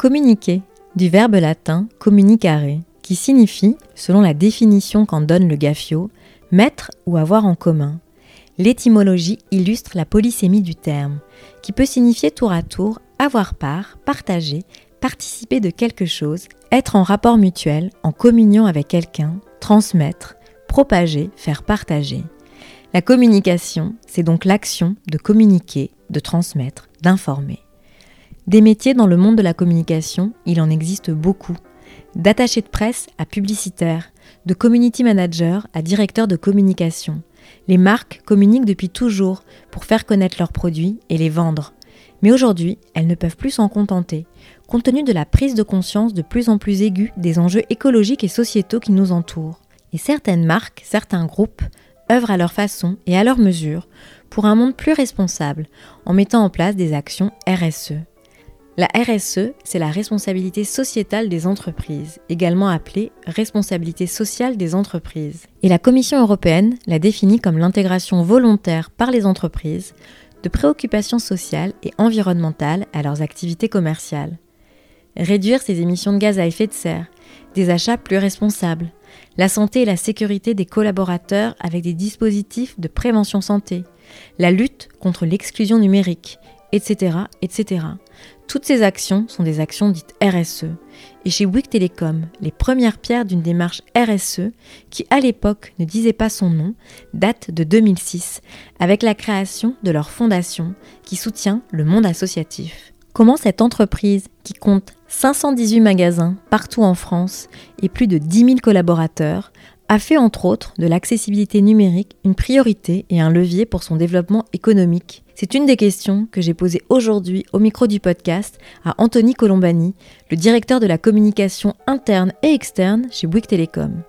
Communiquer, du verbe latin communicare, qui signifie, selon la définition qu'en donne le Gaffio, mettre ou avoir en commun. L'étymologie illustre la polysémie du terme, qui peut signifier tour à tour avoir part, partager, participer de quelque chose, être en rapport mutuel, en communion avec quelqu'un, transmettre, propager, faire partager. La communication, c'est donc l'action de communiquer, de transmettre, d'informer. Des métiers dans le monde de la communication, il en existe beaucoup. D'attaché de presse à publicitaire, de community manager à directeur de communication. Les marques communiquent depuis toujours pour faire connaître leurs produits et les vendre. Mais aujourd'hui, elles ne peuvent plus s'en contenter, compte tenu de la prise de conscience de plus en plus aiguë des enjeux écologiques et sociétaux qui nous entourent. Et certaines marques, certains groupes, œuvrent à leur façon et à leur mesure pour un monde plus responsable en mettant en place des actions RSE. La RSE, c'est la responsabilité sociétale des entreprises, également appelée responsabilité sociale des entreprises. Et la Commission européenne la définit comme l'intégration volontaire par les entreprises de préoccupations sociales et environnementales à leurs activités commerciales. Réduire ses émissions de gaz à effet de serre, des achats plus responsables, la santé et la sécurité des collaborateurs avec des dispositifs de prévention santé, la lutte contre l'exclusion numérique, etc., etc. Toutes ces actions sont des actions dites RSE. Et chez Bouygues Télécom, les premières pierres d'une démarche RSE, qui à l'époque ne disait pas son nom, datent de 2006, avec la création de leur fondation qui soutient le monde associatif. Comment cette entreprise, qui compte 518 magasins partout en France et plus de 10 000 collaborateurs, a fait entre autres de l'accessibilité numérique une priorité et un levier pour son développement économique. C'est une des questions que j'ai posées aujourd'hui au micro du podcast à Anthony Colombani, le directeur de la communication interne et externe chez Bouygues Télécom.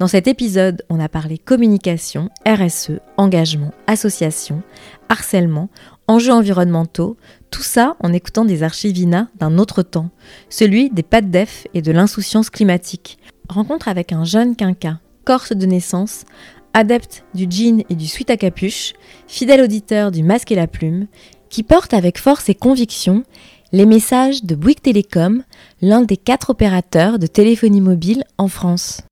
Dans cet épisode, on a parlé communication, RSE, engagement, association, harcèlement, enjeux environnementaux, tout ça en écoutant des archivina d'un autre temps, celui des pas de def et de l'insouciance climatique. Rencontre avec un jeune quinca corse de naissance, adepte du jean et du sweat à capuche, fidèle auditeur du masque et la plume, qui porte avec force et conviction les messages de Bouygues Télécom, l'un des quatre opérateurs de téléphonie mobile en France.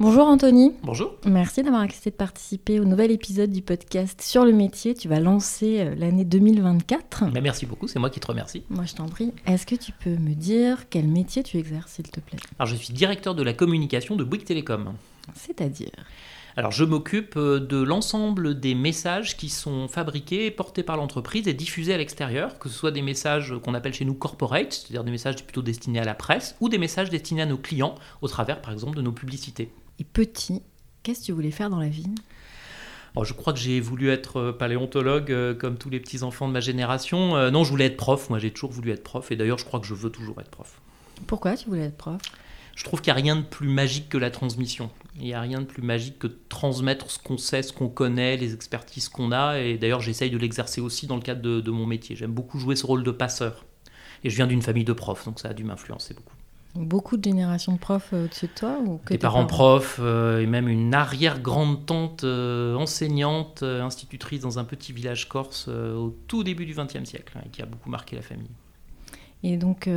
Bonjour Anthony. Bonjour. Merci d'avoir accepté de participer au nouvel épisode du podcast sur le métier. Tu vas lancer euh, l'année 2024. Bah, merci beaucoup, c'est moi qui te remercie. Moi je t'en prie. Est-ce que tu peux me dire quel métier tu exerces s'il te plaît? Alors je suis directeur de la communication de Bouygues Télécom. C'est-à-dire alors je m'occupe euh, de l'ensemble des messages qui sont fabriqués, portés par l'entreprise et diffusés à l'extérieur, que ce soit des messages qu'on appelle chez nous corporate, c'est-à-dire des messages plutôt destinés à la presse, ou des messages destinés à nos clients, au travers par exemple de nos publicités. Et petit, qu'est-ce que tu voulais faire dans la vie? Je crois que j'ai voulu être euh, paléontologue euh, comme tous les petits enfants de ma génération. non, je voulais être prof. Moi, j'ai toujours voulu être prof. Et d'ailleurs, je crois que je veux toujours être prof. Pourquoi tu voulais être prof? Je trouve qu'il n'y a rien de plus magique que la transmission. Il n'y a rien de plus magique que de transmettre ce qu'on sait, ce qu'on connaît, les expertises qu'on a. Et d'ailleurs, j'essaye de l'exercer aussi dans le cadre de, mon métier. J'aime beaucoup jouer ce rôle de passeur. Et je viens d'une famille de profs, donc ça a dû m'influencer beaucoup. Beaucoup de générations de profs euh, au-dessus de toi ou Des parents, profs euh, et même une arrière-grande-tante euh, enseignante, institutrice dans un petit village corse au tout début du XXe siècle, hein, qui a beaucoup marqué la famille. Et donc,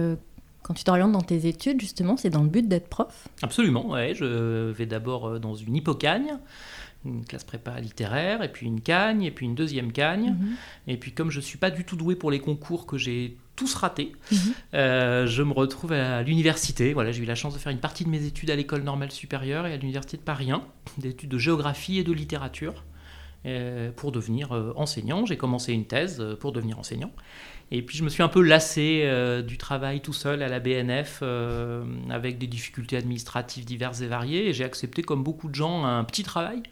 quand tu t'orientes dans tes études, justement, c'est dans le but d'être prof Absolument, ouais. Je vais d'abord euh, dans une hippocagne, une classe prépa littéraire, et puis une cagne, et puis une deuxième cagne. Mhm. Et puis comme je ne suis pas du tout doué pour les concours que j'ai tous ratés, mhm. euh, je me retrouve à l'université. Voilà, j'ai eu la chance de faire une partie de mes études à l'école normale supérieure et à l'université de Paris 1, des études de géographie et de littérature. Euh, pour devenir enseignant. J'ai commencé une thèse pour devenir enseignant. Et puis je me suis un peu lassé euh, du travail tout seul à la BNF euh, avec des difficultés administratives diverses et variées. J'ai accepté, comme beaucoup de gens, un petit travail,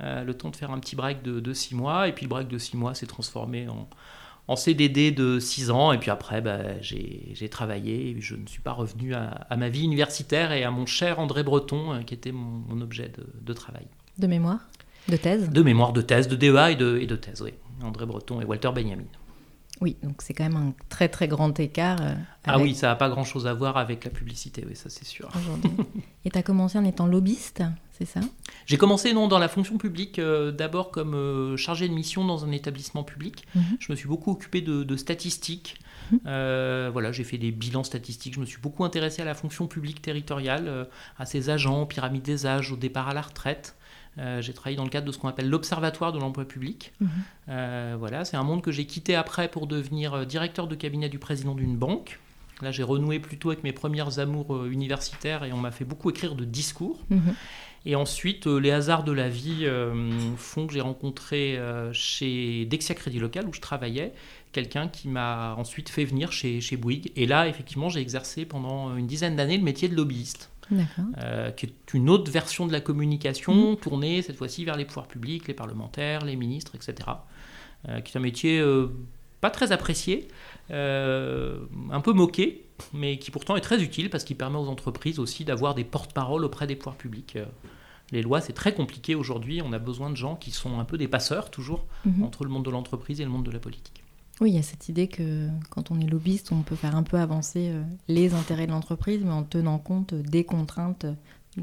euh, le temps de faire un petit break de, six mois. Et puis le break de six mois s'est transformé en, CDD de 6 ans, et puis après, bah, j'ai travaillé, je ne suis pas revenu à, ma vie universitaire et à mon cher André Breton, euh, qui était mon, objet de, travail. De mémoire? De thèse De mémoire, de thèse, de DEA et de, et de thèse, oui. André Breton et Walter Benjamin. Oui, donc c'est quand même un très très grand écart. Euh, ah oui, ça n'a pas grand-chose à voir avec la publicité, oui, ça c'est sûr. Et tu as commencé en étant lobbyiste, c'est ça? J'ai commencé non, dans la fonction publique, euh, d'abord comme euh, chargé de mission dans un établissement public. Mhm. Je me suis beaucoup occupé de, statistiques. Mhm. voilà, j'ai fait des bilans statistiques. Je me suis beaucoup intéressé à la fonction publique territoriale, à ses agents, pyramide des âges, au départ à la retraite. Euh, j'ai travaillé dans le cadre de ce qu'on appelle l'Observatoire de l'emploi public. Mhm. Euh, voilà, c'est un monde que j'ai quitté après pour devenir euh, directeur de cabinet du président d'une banque. Là, j'ai renoué plutôt avec mes premières amours universitaires et on m'a fait beaucoup écrire de discours. Mhm. Et ensuite, les hasards de la vie font que j'ai rencontré chez Dexia Crédit Local, où je travaillais, quelqu'un qui m'a ensuite fait venir chez, chez Bouygues. Et là, effectivement, j'ai exercé pendant une dizaine d'années le métier de lobbyiste. Euh, qui est une autre version de la communication, mm. tournée cette fois-ci vers les pouvoirs publics, les parlementaires, les ministres, etc. Euh, qui est un métier euh, pas très apprécié, un peu moqué, mais qui pourtant est très utile parce qu'il permet aux entreprises aussi d'avoir des porte-paroles auprès des pouvoirs publics. les lois, c'est très compliqué aujourd'hui. On a besoin de gens qui sont un peu des passeurs, toujours, mm-hmm. entre le monde de l'entreprise et le monde de la politique. Oui, il y a cette idée que quand on est lobbyiste, on peut faire un peu avancer euh, les intérêts de l'entreprise, mais en tenant compte des contraintes.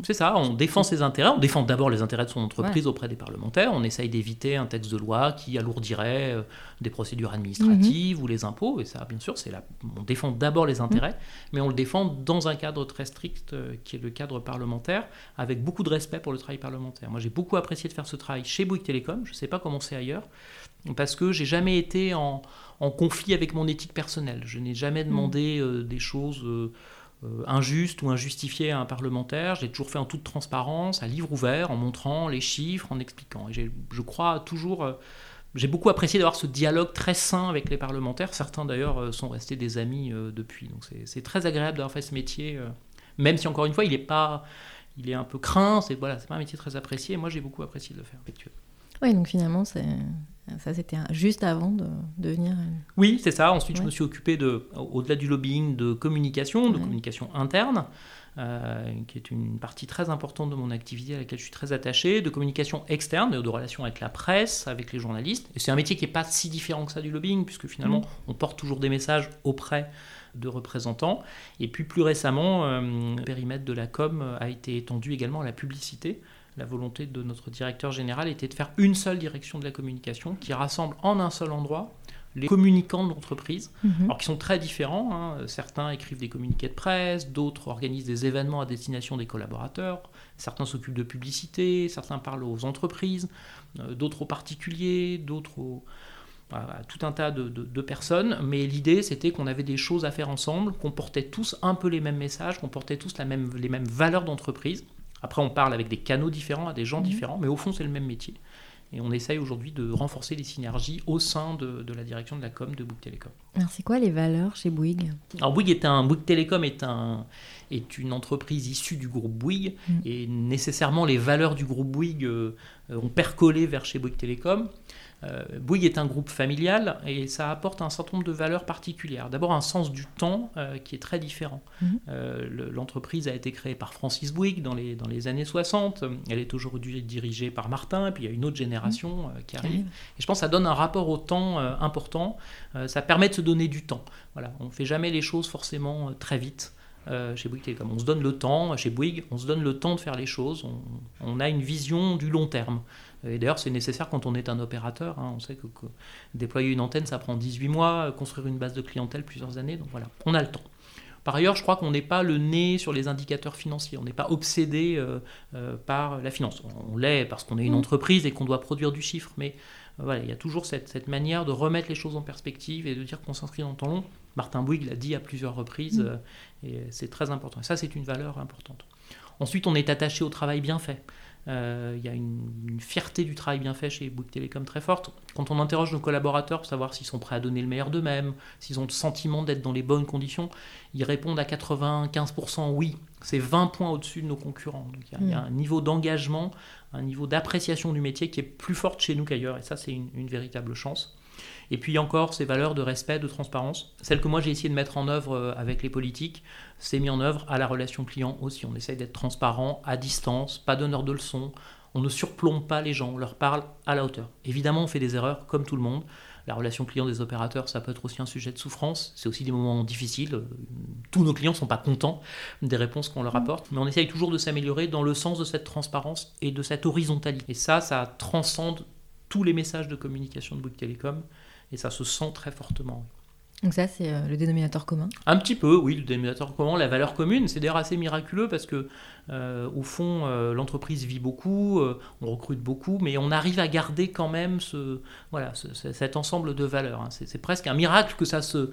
C'est ça, on défend ses intérêts, on défend d'abord les intérêts de son entreprise auprès des parlementaires, on essaye d'éviter un texte de loi qui alourdirait euh, des procédures administratives mhm. ou les impôts, et ça bien sûr, c'est là, on défend d'abord les intérêts, mhm. mais on le défend dans un cadre très strict euh, qui est le cadre parlementaire, avec beaucoup de respect pour le travail parlementaire. Moi j'ai beaucoup apprécié de faire ce travail chez Bouygues Télécom, je ne sais pas comment c'est ailleurs, parce que j'ai jamais été en, conflit avec mon éthique personnelle. Je n'ai jamais mm. demandé euh, des choses euh, euh, injustes ou injustifiées à un parlementaire. J'ai toujours fait en toute transparence, à livre ouvert, en montrant les chiffres, en expliquant. Et je crois toujours. j'ai beaucoup apprécié d'avoir ce dialogue très sain avec les parlementaires. Certains d'ailleurs sont restés des amis depuis. Donc c'est très agréable d'avoir fait ce métier, même si encore une fois il est pas, il est un peu craint. C'est voilà, c'est pas un métier très apprécié. moi j'ai beaucoup apprécié de le faire. Oui, donc finalement, c'est ça, c'était juste avant de, devenir. Oui, c'est ça. Ensuite, je me suis occupé de, au-delà du lobbying, de communication, de communication interne, euh, qui est une partie très importante de mon activité à laquelle je suis très attaché, de communication externe, de relations avec la presse, avec les journalistes. Et c'est un métier qui n'est pas si différent que ça du lobbying, puisque finalement, mm. on porte toujours des messages auprès de représentants. Et puis plus récemment, euh, le périmètre de la com a été étendu également à la publicité la volonté de notre directeur général était de faire une seule direction de la communication qui rassemble en un seul endroit les communicants de l'entreprise, mhm. alors qui sont très différents. Hein. Certains écrivent des communiqués de presse, d'autres organisent des événements à destination des collaborateurs, certains s'occupent de publicité, certains parlent aux entreprises, euh, d'autres aux particuliers, d'autres aux, à tout un tas de, personnes, mais l'idée c'était qu'on avait des choses à faire ensemble, qu'on portait tous un peu les mêmes messages, qu'on portait tous la même, les mêmes valeurs d'entreprise, après, on parle avec des canaux différents, à des gens mhm. différents, mais au fond, c'est le même métier. Et on essaye aujourd'hui de renforcer les synergies au sein de, la direction de la com de Bouygues Télécom. Alors, c'est quoi les valeurs chez Bouygues? Alors, Bouygues est un, Bouygues Télécom est, un, est une entreprise issue du groupe Bouygues, mhm. et nécessairement, les valeurs du groupe Bouygues euh, ont percolé vers chez Bouygues Télécom. Euh, Bouygues est un groupe familial et ça apporte un certain nombre de valeurs particulières. D'abord un sens du temps euh, qui est très différent. Euh, l'entreprise a été créée par Francis Bouygues dans les, dans les années 60. Elle est aujourd'hui dirigée par Martin, et puis il y a une autre génération mhm. qui arrive. Et je pense que ça donne un rapport au temps important. ça permet de se donner du temps. Voilà, on ne fait jamais les choses forcément très vite. Chez Bouygues Télécom. On se donne le temps, chez Bouygues, on se donne le temps de faire les choses, on, on a une vision du long terme. Et d'ailleurs, c'est nécessaire quand on est un opérateur. Hein. On sait que, déployer une antenne, ça prend 18 mois, construire une base de clientèle, plusieurs années. Donc voilà, on a le temps. Par ailleurs, je crois qu'on n'est pas le nez sur les indicateurs financiers. On n'est pas obsédé euh, euh, par la finance. On l'est parce qu'on est une mmh. entreprise et qu'on doit produire du chiffre. Mais euh, voilà, il y a toujours cette, manière de remettre les choses en perspective et de dire qu'on s'inscrit dans le temps long. Martin Bouygues l'a dit à plusieurs reprises mmh. Et c'est très important. Et ça, c'est une valeur importante. Ensuite, on est attaché au travail bien fait. Euh, il y a une, fierté du travail bien fait chez Bouygues Télécom très forte. Quand on interroge nos collaborateurs pour savoir s'ils sont prêts à donner le meilleur d'eux-mêmes, s'ils ont le sentiment d'être dans les bonnes conditions, ils répondent à 95% oui. C'est 20 points au-dessus de nos concurrents. il y, a, mm. un niveau d'engagement, un niveau d'appréciation du métier qui est plus fort chez nous qu'ailleurs. Et ça, c'est une, véritable chance. Et puis encore ces valeurs de respect, de transparence. Celles que moi j'ai essayé de mettre en œuvre euh, avec les politiques, c'est mis en œuvre à la relation client aussi. On essaye d'être transparent, à distance, pas donneur de leçons. On ne surplombe pas les gens, on leur parle à la hauteur. Évidemment, on fait des erreurs comme tout le monde. La relation client des opérateurs, ça peut être aussi un sujet de souffrance. C'est aussi des moments difficiles. Tous nos clients ne sont pas contents des réponses qu'on leur apporte, mais on essaye toujours de s'améliorer dans le sens de cette transparence et de cette horizontalité. Et ça, ça transcende tous les messages de communication de Bouygues Télécom et ça se sent très fortement. Donc ça, c'est euh, le dénominateur commun Un petit peu, oui, le dénominateur commun, la valeur commune. C'est d'ailleurs assez miraculeux parce que, euh, au fond, euh, l'entreprise vit beaucoup, on recrute beaucoup, mais on arrive à garder quand même ce, voilà, cet ensemble de valeurs. Hein. C'est presque un miracle que ça se...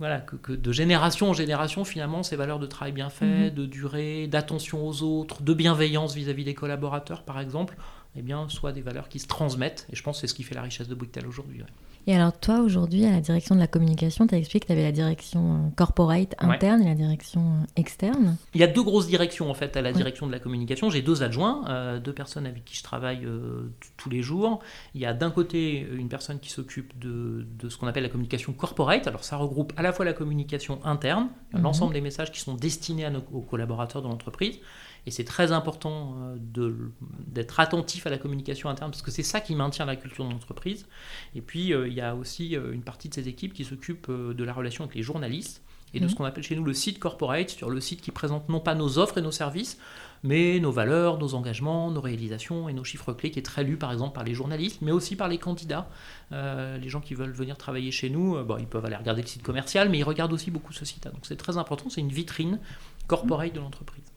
Voilà, que, de génération en génération, finalement, ces valeurs de travail bien fait, mhm. de durée, d'attention aux autres, de bienveillance vis-à-vis des collaborateurs, par exemple, eh bien, soient des valeurs qui se transmettent. Et je pense que c'est ce qui fait la richesse de Bouygues aujourd'hui. Et alors toi, aujourd'hui, à la direction de la communication, tu as expliqué que tu avais la direction euh, corporate interne et la direction euh, externe. Il y a deux grosses directions en fait à la direction de la communication. J'ai deux adjoints, euh, deux personnes avec qui je travaille tous les jours. Il y a d'un côté une personne qui s'occupe de, de, ce qu'on appelle la communication corporate. Alors ça regroupe à la fois la communication interne, mhm. l'ensemble des messages qui sont destinés à nos, aux collaborateurs de l'entreprise, et c'est très important euh, d'être attentif à la communication interne parce que c'est ça qui maintient la culture de l'entreprise. Et puis, euh, il y a aussi euh, une partie de ces équipes qui s'occupe de la relation avec les journalistes et de ce mhm. qu'on appelle chez nous le site corporate, sur le site qui présente non pas nos offres et nos services, mais nos valeurs, nos engagements, nos réalisations et nos chiffres clés, qui est très lu par exemple par les journalistes, mais aussi par les candidats. les gens qui veulent venir travailler chez nous, bon, ils peuvent aller regarder le site commercial, mais ils regardent aussi beaucoup ce site. Donc c'est très important, c'est une vitrine corporate de l'entreprise.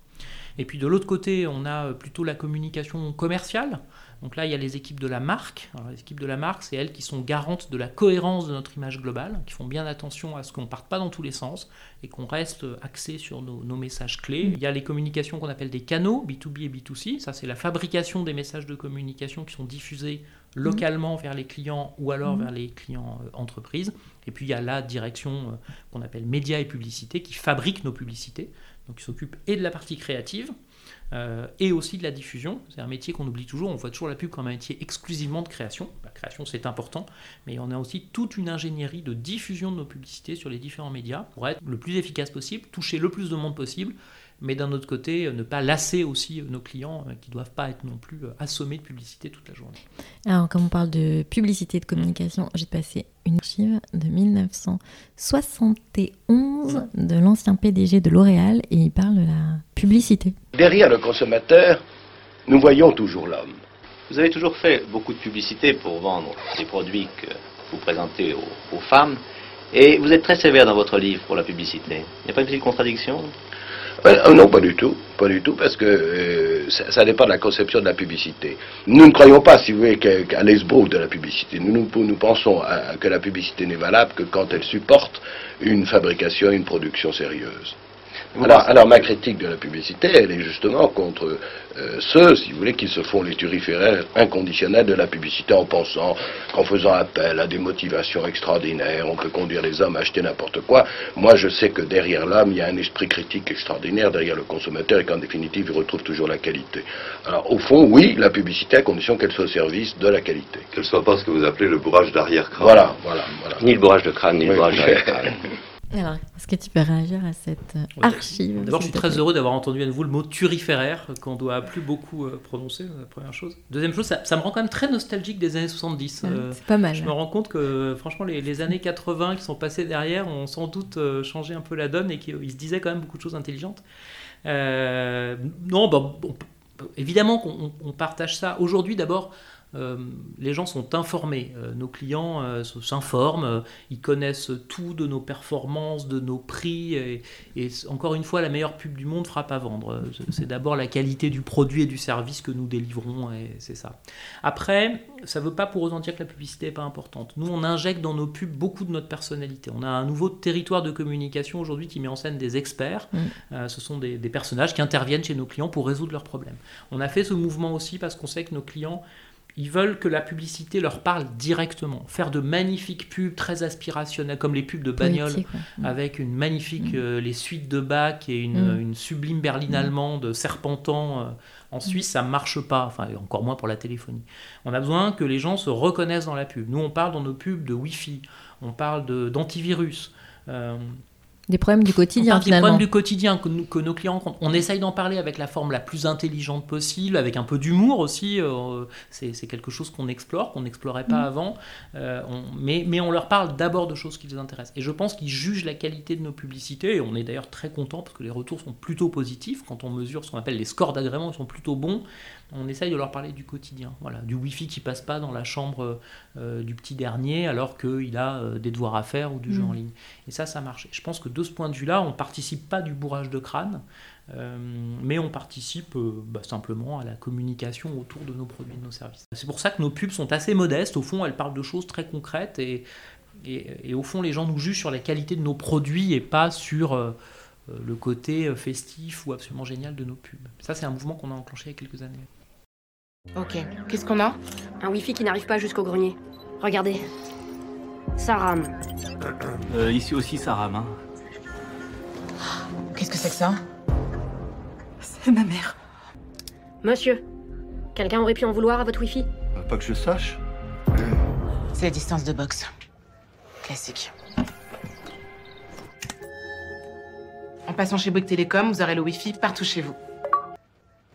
Et puis de l'autre côté, on a euh, plutôt la communication commerciale. Donc là, il y a les équipes de la marque. les équipes de la marque, c'est elles qui sont garantes de la cohérence de notre image globale, qui font bien attention à ce qu'on ne parte pas dans tous les sens et qu'on reste axé sur nos, messages clés. Il y a les communications qu'on appelle des canaux, B2B et B2C. Ça, c'est la fabrication des messages de communication qui sont diffusés localement vers les clients ou alors mmh. vers les clients euh, entreprises. Et puis il y a la direction euh, qu'on appelle médias et publicité qui fabrique nos publicités donc il s'occupe et de la partie créative euh, et aussi de la diffusion. C'est un métier qu'on oublie toujours, on voit toujours la pub comme un métier exclusivement de création. La création c'est important, mais on a aussi toute une ingénierie de diffusion de nos publicités sur les différents médias pour être le plus efficace possible, toucher le plus de monde possible mais d'un autre côté, euh, ne pas lasser aussi euh, nos clients euh, qui ne doivent pas être non plus assommés de publicité toute la journée. Alors, comme on parle de publicité et de communication, j'ai passé une archive de 1971 de l'ancien PDG de L'Oréal et il parle de la publicité. Derrière le consommateur, nous voyons toujours l'homme. Vous avez toujours fait beaucoup de publicité pour vendre les produits que vous présentez aux, aux femmes et vous êtes très sévère dans votre livre pour la publicité. Il n'y a pas une petite contradiction? Euh, non, pas du tout, pas du tout, parce que euh, ça, dépend de la conception de la publicité. Nous ne croyons pas, si vous voulez, qu'à l'esbrouf de la publicité. Nous, nous, pensons que la publicité n'est valable que quand elle supporte une fabrication, une production sérieuse. Alors, ma critique de la publicité, elle est justement contre euh, ceux, si vous voulez, qui se font les turiféraires inconditionnels de la publicité en pensant qu'en faisant appel à des motivations extraordinaires, on peut conduire les hommes à acheter n'importe quoi. Moi, je sais que derrière l'homme, il y a un esprit critique extraordinaire, derrière le consommateur, et qu'en définitive, il retrouve toujours la qualité. Alors, au fond, oui, la publicité, à condition qu'elle soit au service de la qualité. Qu'elle soit pas ce que vous appelez le bourrage d'arrière-crâne. Voilà, voilà, voilà. Ni le bourrage de crâne, ni le bourrage d'arrière-crâne. Alors, est-ce que tu peux réagir à cette euh, archive D'abord, je suis très heureux d'avoir entendu à nouveau le mot turiféraire, qu'on doit plus beaucoup euh, prononcer, la première chose. Deuxième chose, ça, me rend quand même très nostalgique des années 70. Euh, c'est pas mal. Je me rends compte que, franchement, les, années 80 qui sont passées derrière ont sans doute changé un peu la donne et qu'ils se disaient quand même beaucoup de choses intelligentes. non, bah, évidemment qu'on partage ça. Aujourd'hui, d'abord, euh, les gens sont informés, euh, nos clients euh, s'informent, ils connaissent tout de nos performances, de nos prix, et, encore une fois, la meilleure pub du monde frappe à vendre. C'est d'abord la qualité du produit et du service que nous délivrons, et c'est ça. Après, ça ne veut pas pour autant dire que la publicité n'est pas importante. Nous, on injecte dans nos pubs beaucoup de notre personnalité. On a un nouveau territoire de communication aujourd'hui qui met en scène des experts. Mm. ce sont des personnages qui interviennent chez nos clients pour résoudre leurs problèmes. On a fait ce mouvement aussi parce qu'on sait que nos clients Ils veulent que la publicité leur parle directement. Faire de magnifiques pubs très aspirationnelles, comme les pubs de bagnole, ouais. Mm. avec une magnifique, euh, les suites de Bach et une, Mm. une sublime berline allemande serpentant. euh, en Suisse, ça marche pas, enfin, encore moins pour la téléphonie. On a besoin que les gens se reconnaissent dans la pub. Nous, on parle dans nos pubs de Wi-Fi, on parle de- d'antivirus. euh, Des problèmes du quotidien parle des finalement. problèmes du quotidien que, nous- que nos clients rencontrent. On essaye d'en parler avec la forme la plus intelligente possible, avec un peu d'humour aussi. euh, c'est quelque chose qu'on explore, qu'on n'explorait pas avant. Euh, on- mais, mais on leur parle d'abord de choses qui les intéressent. Et je pense qu'ils jugent la qualité de nos publicités. Et on est d'ailleurs très content parce que les retours sont plutôt positifs. Quand on mesure ce qu'on appelle les scores d'agrément, ils sont plutôt bons. On essaye de leur parler du quotidien. Voilà, du Wi-Fi qui passe pas dans la chambre euh, du petit dernier alors qu'il a euh, des devoirs à faire ou du jeu Mm. en ligne. Et ça, ça marche. Et je pense que de ce point de vue-là, on participe pas du bourrage de crâne, euh, mais on participe bah, simplement à la communication autour de nos produits et de nos services. C'est pour ça que nos pubs sont assez modestes. Au fond, elles parlent de choses très concrètes et, et, et au fond, les gens nous jugent sur la qualité de nos produits et pas sur le côté festif ou absolument génial de nos pubs. Ça, c'est un mouvement qu'on a enclenché il y a quelques années. Ok, qu'est-ce qu'on a? Un Wi-Fi qui n'arrive pas jusqu'au grenier. Regardez. Ça rame. Euh, ici aussi, ça rame. Hein. Qu'est-ce que c'est que ça? C'est ma mère. Monsieur, quelqu'un aurait pu en vouloir à votre Wi-Fi? Pas que je sache. C'est la distance de boxe. Classique. En passant chez Bouygues Télécom, vous aurez le Wi-Fi partout chez vous.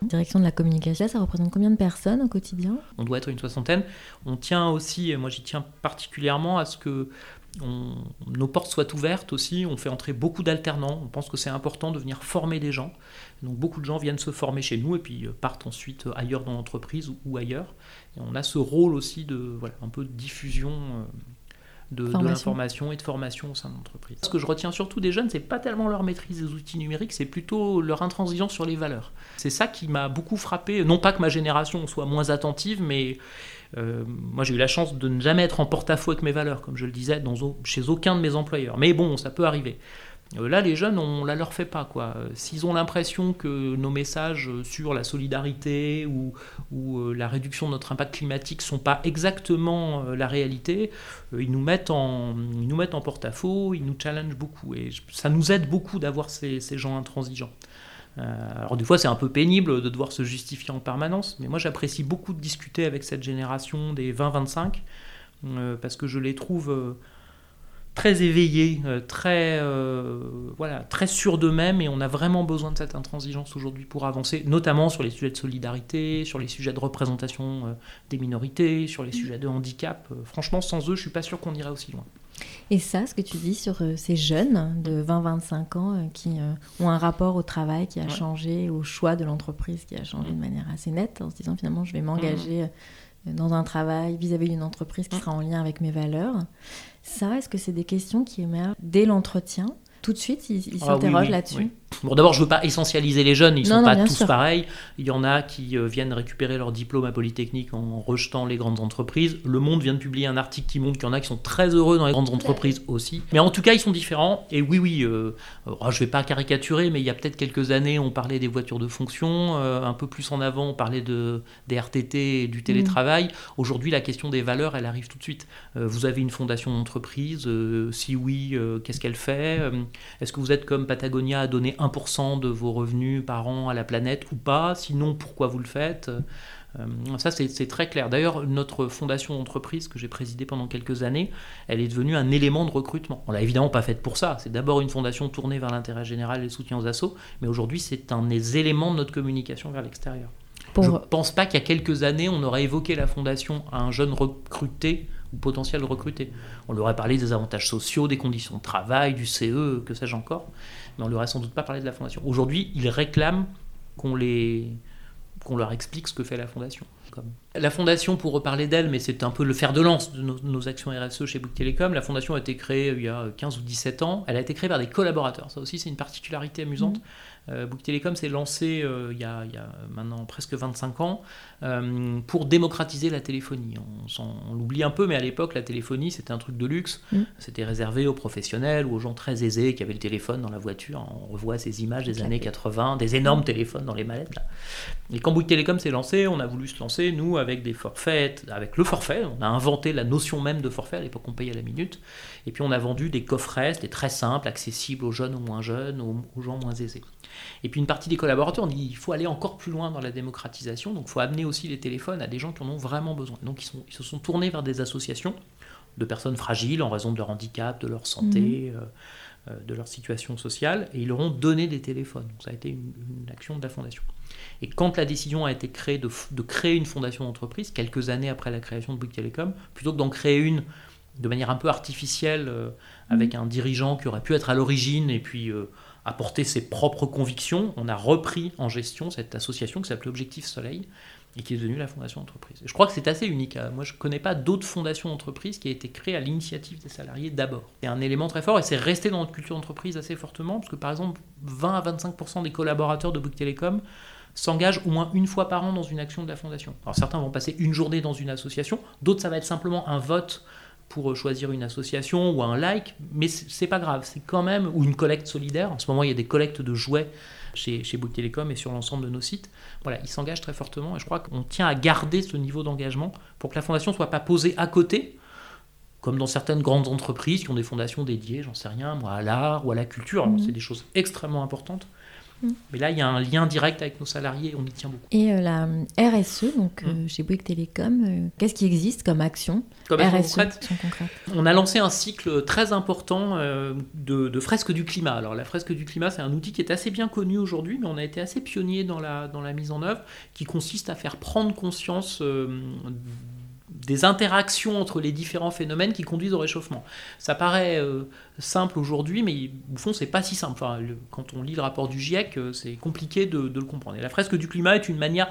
Direction de la communication, ça représente combien de personnes au quotidien? On doit être une soixantaine. On tient aussi, et moi j'y tiens particulièrement à ce que nos portes soient ouvertes aussi. On fait entrer beaucoup d'alternants. On pense que c'est important de venir former des gens. Donc beaucoup de gens viennent se former chez nous et puis euh, partent ensuite ailleurs dans l'entreprise ou, ou ailleurs. Et on a ce rôle aussi de voilà, un peu de diffusion. euh, de, de Formation. l'information et de formation au sein de l'entreprise. Ce que je retiens surtout des jeunes, c'est pas tellement leur maîtrise des outils numériques, c'est plutôt leur intransigeance sur les valeurs. C'est ça qui m'a beaucoup frappé. Non pas que ma génération soit moins attentive, mais euh, moi j'ai eu la chance de ne jamais être en porte-à-faux avec mes valeurs, comme je le disais, dans, chez aucun de mes employeurs. Mais bon, ça peut arriver. Euh, Là, les jeunes, on la leur fait pas. quoi. Euh, S'ils ont l'impression que nos messages euh, sur la solidarité ou, la réduction de notre impact climatique sont pas exactement la réalité, ils nous mettent en, porte-à-faux, ils nous challengent beaucoup. Et ça nous aide beaucoup d'avoir ces, gens intransigeants. Alors des fois c'est un peu pénible de devoir se justifier en permanence, mais moi j'apprécie beaucoup de discuter avec cette génération des 20-25 euh, parce que je les trouve très éveillés, euh, très, euh, voilà, très sûrs d'eux-mêmes et on a vraiment besoin de cette intransigeance aujourd'hui pour avancer, notamment sur les sujets de solidarité, sur les sujets de représentation euh, des minorités, sur les sujets de handicap. Euh, franchement, sans eux, je suis pas sûr qu'on irait aussi loin. Et ça, ce que tu dis sur ces jeunes de 20-25 ans qui ont un rapport au travail qui a Ouais. changé, au choix de l'entreprise qui a changé de manière assez nette, en se disant finalement je vais m'engager euh, dans un travail vis-à-vis d'une entreprise qui sera en lien avec mes valeurs. Ça, est-ce que c'est des questions qui émergent dès l'entretien? Tout de suite, ils Ah oui, s'interrogent oui, là-dessus? oui. Bon, d'abord, je veux pas essentialiser les jeunes, ils Non, sont non, pas tous sûr. pareils. Il y en a qui euh, viennent récupérer leur diplôme à Polytechnique en rejetant les grandes entreprises. Le Monde vient de publier un article qui montre qu'il y en a qui sont très heureux dans les grandes entreprises aussi. Mais en tout cas, ils sont différents. Et oui, oui, euh, euh, je vais pas caricaturer, mais il y a peut-être quelques années, on parlait des voitures de fonction. euh, un peu plus en avant, on parlait de, des RTT et du télétravail. Aujourd'hui, la question des valeurs, elle arrive tout de suite. Vous avez une fondation d'entreprise Si oui, qu'est-ce qu'elle fait? Est-ce que vous êtes comme Patagonia à donner 1% de vos revenus par an à la planète ou pas Sinon, pourquoi vous le faites? Euh, ça, c'est c'est très clair. D'ailleurs, notre fondation d'entreprise que j'ai présidée pendant quelques années, elle est devenue un élément de recrutement. On l'a évidemment pas faite pour ça. C'est d'abord une fondation tournée vers l'intérêt général et le soutien aux assos, mais aujourd'hui, c'est un des éléments de notre communication vers l'extérieur. Pour- Je ne pense pas qu'il y a quelques années, on aurait évoqué la fondation à un jeune recruté potentiel recruté. On lui aurait parlé des avantages sociaux, des conditions de travail, du CE, que sais-je encore, mais on lui aurait sans doute pas parlé de la fondation. Aujourd'hui, ils réclament qu'on les qu'on leur explique ce que fait la fondation. La fondation, pour reparler d'elle, mais c'est un peu le fer de lance de nos, actions RSE chez Bouygues Télécom, la fondation a été créée il y a 15 ou 17 ans. Elle a été créée par des collaborateurs. Ça aussi, c'est une particularité amusante. Euh, Bouygues Télécom s'est lancé euh, il, y a, il y a maintenant presque 25 ans euh, pour démocratiser la téléphonie. On, l'oublie un peu, mais à l'époque, la téléphonie, c'était un truc de luxe. Mm. C'était réservé aux professionnels ou aux gens très aisés qui avaient le téléphone dans la voiture. On revoit ces images des années 80, des énormes téléphones dans les mallettes. Là. Et quand Bouygues Télécom s'est lancé, on a voulu se lancer, nous, avec des forfaits, avec le forfait. On a inventé la notion même de forfait. À l'époque, on payait à la minute. Et puis, on a vendu des coffrets, c'était très simple, accessible aux jeunes ou moins jeunes, aux, gens moins aisés. Et puis, une partie des collaborateurs ont dit il faut aller encore plus loin dans la démocratisation. Donc, il faut amener aussi les téléphones à des gens qui en ont vraiment besoin. Donc, ils, sont, ils se sont tournés vers des associations de personnes fragiles en raison de leur handicap, de leur santé. Mmh. Euh, euh, de leur situation sociale et ils leur ont donné des téléphones. ça a été une, action de la fondation. Et quand la décision a été créée de, créer une fondation d'entreprise, quelques années après la création de Bouygues Telecom, plutôt que d'en créer une de manière un peu artificielle, euh, avec un dirigeant qui aurait pu être à l'origine et puis euh, apporter ses propres convictions, on a repris en gestion cette association qui s'appelait Objectif Soleil, et qui est devenue la fondation d'entreprise. Je crois que c'est assez unique. Hein. Moi, je ne connais pas d'autres fondations d'entreprise qui aient été créées à l'initiative des salariés d'abord. C'est un élément très fort et c'est resté dans notre culture d'entreprise assez fortement, parce que par exemple, 20 à 25% des collaborateurs de Bouygues Télécom s'engagent au moins une fois par an dans une action de la fondation. Alors certains vont passer une journée dans une association, d'autres ça va être simplement un vote pour choisir une association ou un like, mais c'est pas grave, c'est quand même, ou une collecte solidaire. En ce moment, il y a des collectes de jouets chez, chez Bouygues Télécom et sur l'ensemble de nos sites. Voilà, ils s'engagent très fortement et je crois qu'on tient à garder ce niveau d'engagement pour que la fondation ne soit pas posée à côté, comme dans certaines grandes entreprises qui ont des fondations dédiées, j'en sais rien, moi, à l'art ou à la culture. Mmh. C'est des choses extrêmement importantes. Mm. Mais là, il y a un lien direct avec nos salariés, on y tient beaucoup. Et euh, la RSE, donc euh, mm. chez Bouygues Télécom, euh, qu'est-ce qui existe comme action comme RSE On a lancé un cycle très important de, fresques du climat. Alors la fresque du climat, c'est un outil qui est assez bien connu aujourd'hui, mais on a été assez pionnier dans la, dans la mise en œuvre, qui consiste à faire prendre conscience des interactions entre les différents phénomènes qui conduisent au réchauffement. Ça paraît euh, simple aujourd'hui, mais au fond, c'est pas si simple. quand on lit le rapport du GIEC, euh, c'est compliqué de, le comprendre. La fresque du climat est une manière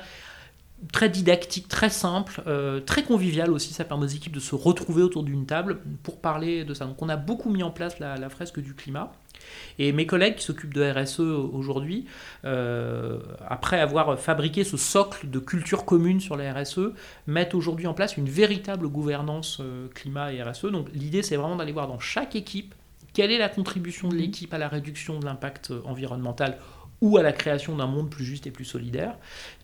très didactique, très simple, euh, très conviviale aussi. Ça permet aux équipes de se retrouver autour d'une table pour parler de ça. Donc, on a beaucoup mis en place la fresque du climat. Et mes collègues qui s'occupent de RSE aujourd'hui, euh, après avoir fabriqué ce socle de culture commune sur la RSE, mettent aujourd'hui en place une véritable gouvernance euh, climat et RSE. Donc l'idée, c'est vraiment d'aller voir dans chaque équipe quelle est la contribution de l'équipe à la réduction de l'impact environnemental ou à la création d'un monde plus juste et plus solidaire.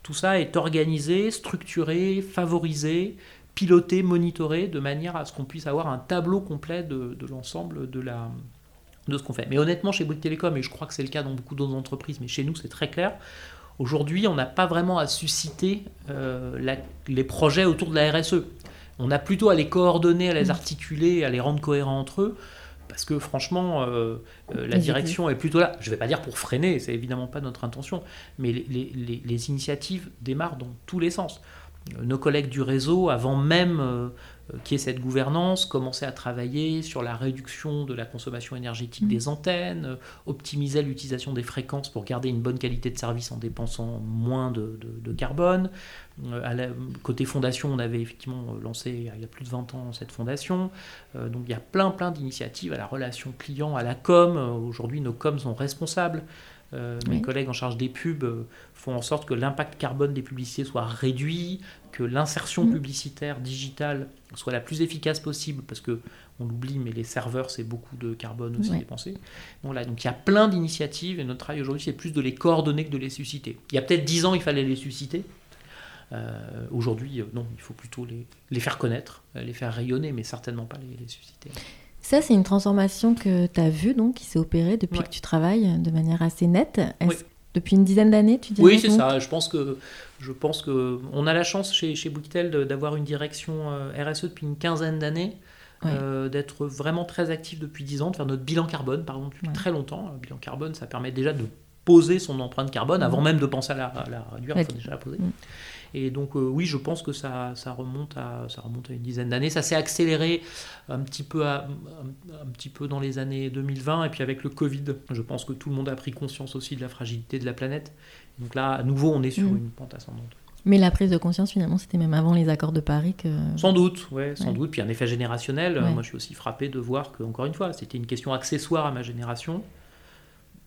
Tout ça est organisé, structuré, favorisé, piloté, monitoré, de manière à ce qu'on puisse avoir un tableau complet de l'ensemble de la, de ce qu'on fait. Mais honnêtement, chez Bouygues Télécom, et je crois que c'est le cas dans beaucoup d'autres entreprises, mais chez nous, c'est très clair. Aujourd'hui, on n'a pas vraiment à susciter euh, les projets autour de la RSE. On a plutôt à les coordonner, à les articuler, à les rendre cohérents entre eux. Parce que franchement, euh, euh, la direction est plutôt là. Je ne vais pas dire pour freiner, c'est évidemment pas notre intention, mais les, les, initiatives démarrent dans tous les sens. Nos collègues du réseau, avant même euh, qui est cette gouvernance, commencer à travailler sur la réduction de la consommation énergétique mmh. des antennes, euh, optimiser l'utilisation des fréquences pour garder une bonne qualité de service en dépensant moins de, carbone. Euh, à la, côté fondation, on avait effectivement lancé il y a plus de 20 ans cette fondation. donc il y a plein plein d'initiatives à la relation client, à la com. Aujourd'hui, nos coms sont responsables euh, mes collègues en charge des pubs euh, font en sorte que l'impact carbone des publicités soit réduit, que l'insertion mm. publicitaire digitale soit la plus efficace possible, parce que on l'oublie, mais les serveurs, c'est beaucoup de carbone aussi dépensé. Donc, là, donc il y a plein d'initiatives, et notre travail aujourd'hui, c'est plus de les coordonner que de les susciter. Il y a peut-être dix ans, il fallait les susciter. Euh, aujourd'hui, non, il faut plutôt les, les, faire connaître, les faire rayonner, mais certainement pas les, les susciter. Ça, c'est une transformation que tu as vue, donc, qui s'est opérée depuis que tu travailles de manière assez nette. Depuis une dizaine d'années, tu dis Oui, c'est ça. Je pense que je pense que on a la chance chez, chez Booktel d'avoir une direction euh, RSE depuis une quinzaine d'années. Euh, d'être vraiment très actif depuis dix ans, de faire notre bilan carbone, par exemple, depuis très longtemps. Le bilan carbone, ça permet déjà de poser son empreinte carbone avant même de penser à la, réduire, il faut déjà la poser. Et donc euh, oui, je pense que ça, ça, remonte à, ça remonte à une dizaine d'années. Ça s'est accéléré un petit, peu un, petit peu dans les années 2020 et puis avec le Covid, je pense que tout le monde a pris conscience aussi de la fragilité de la planète. Donc là, à nouveau, on est sur mm. une pente ascendante. Mais la prise de conscience, finalement, c'était même avant les accords de Paris que... Sans doute, ouais, sans doute. Puis un effet générationnel. Moi, je suis aussi frappé de voir que, encore une fois, c'était une question accessoire à ma génération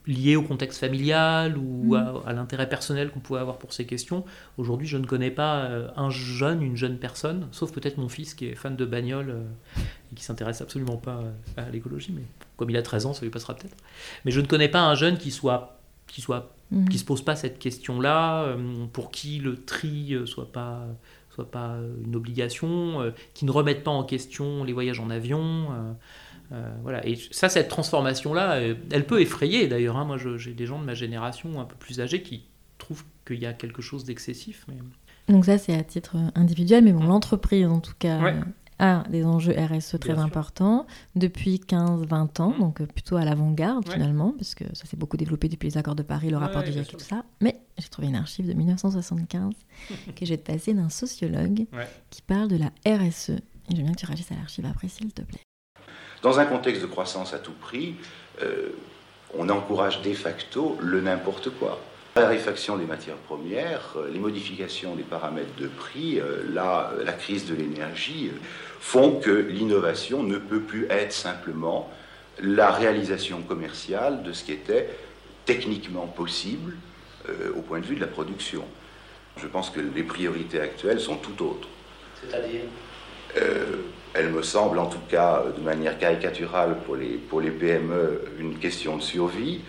lié au contexte familial ou mm. à, l'intérêt personnel qu'on pouvait avoir pour ces questions. Aujourd'hui, je ne connais pas euh, un jeune, une jeune personne, sauf peut-être mon fils qui est fan de bagnole euh, et qui s'intéresse absolument pas à l'écologie, mais comme il a 13 ans, ça lui passera peut-être. Mais je ne connais pas un jeune qui soit qui soit mm. qui se pose pas cette question-là, euh, pour qui le tri soit pas soit pas une obligation, qui ne remettent pas en question les voyages en avion. Voilà. Et ça, cette transformation-là, elle peut effrayer d'ailleurs. Hein. Moi, j'ai des gens de ma génération un peu plus âgés qui trouvent qu'il y a quelque chose d'excessif. Mais... Donc ça, c'est à titre individuel, mais bon, l'entreprise, en tout cas, a des enjeux RSE très importants depuis 15-20 ans, mmh. donc euh, plutôt à l'avant-garde finalement, parce que ça s'est beaucoup développé depuis les accords de Paris, le rapport du GIEC, tout ça. Mais j'ai trouvé une archive de 1975 que te passer d'un sociologue qui parle de la RSE. Et j'aime bien que tu réagisses à l'archive après, s'il te plaît. Dans un contexte de croissance à tout prix, euh, on encourage de facto le n'importe quoi. La raréfaction des matières premières, euh, les modifications des paramètres de prix, la, la crise de l'énergie font que l'innovation ne peut plus être simplement la réalisation commerciale de ce qui était techniquement possible euh, au point de vue de la production. Je pense que les priorités actuelles sont tout autres. C'est-à-dire? Euh, Elles me semblent en tout cas de manière caricaturale pour les, pour les PME une question de survie,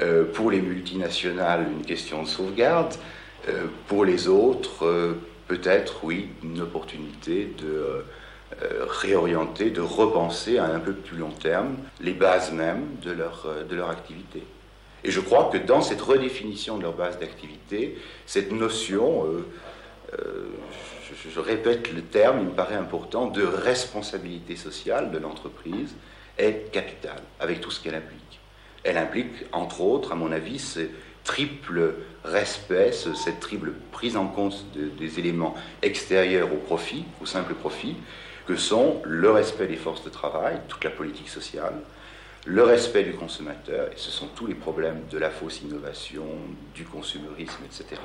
euh, pour les multinationales une question de sauvegarde, pour les autres peut-être oui une opportunité de euh, réorienter, de repenser à un peu plus long terme les bases mêmes de leur, euh, de leur activité. Et je crois que dans cette redéfinition de leur base d'activité, cette notion, euh, je, répète le terme, il me paraît important, de responsabilité sociale de l'entreprise est capitale, avec tout ce qu'elle implique. Elle implique, entre autres, à mon avis, ce triple respect, cette triple prise en compte des éléments extérieurs au profit, au simple profit, que sont le respect des forces de travail, toute la politique sociale, le respect du consommateur, et ce sont tous les problèmes de la fausse innovation, du consumérisme, etc.,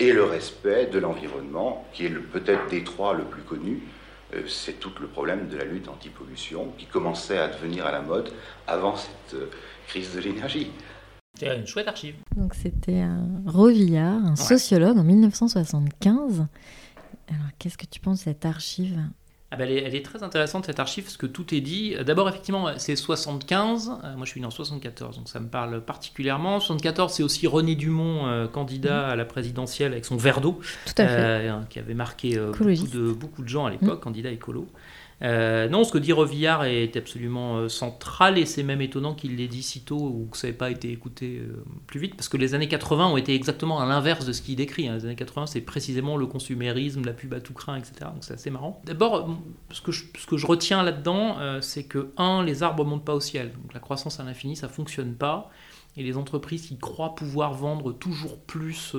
et le respect de l'environnement, qui est peut-être détroit le plus connu, euh, c'est tout le problème de la lutte anti-pollution, qui commençait à devenir à la mode avant cette euh, crise de l'énergie. C'est une chouette archive. Donc c'était un Rovillard, un sociologue en 1975. Alors qu'est-ce que tu penses de cette archive? Ah ben, elle, est, très intéressante cette archive parce que tout est dit. D'abord, effectivement, c'est 75. Euh, moi, je suis né en 74, donc ça me parle particulièrement. 74, c'est aussi René Dumont, euh, candidat mmh. à la présidentielle avec son verre d'eau, euh, qui avait marqué beaucoup de, beaucoup de gens à l'époque, mmh. candidat écolo. Euh, non, ce que dit Revillard est absolument euh, central et c'est même étonnant qu'il l'ait dit si tôt ou que ça n'ait pas été écouté euh, plus vite parce que les années 80 ont été exactement à l'inverse de ce qu'il décrit. Hein. Les années 80, c'est précisément le consumérisme, la pub à tout craint, etc. Donc c'est assez marrant. D'abord, ce que je, retiens là-dedans, c'est que, un, les arbres montent pas au ciel. Donc la croissance à l'infini, ça fonctionne pas. Et les entreprises qui croient pouvoir vendre toujours plus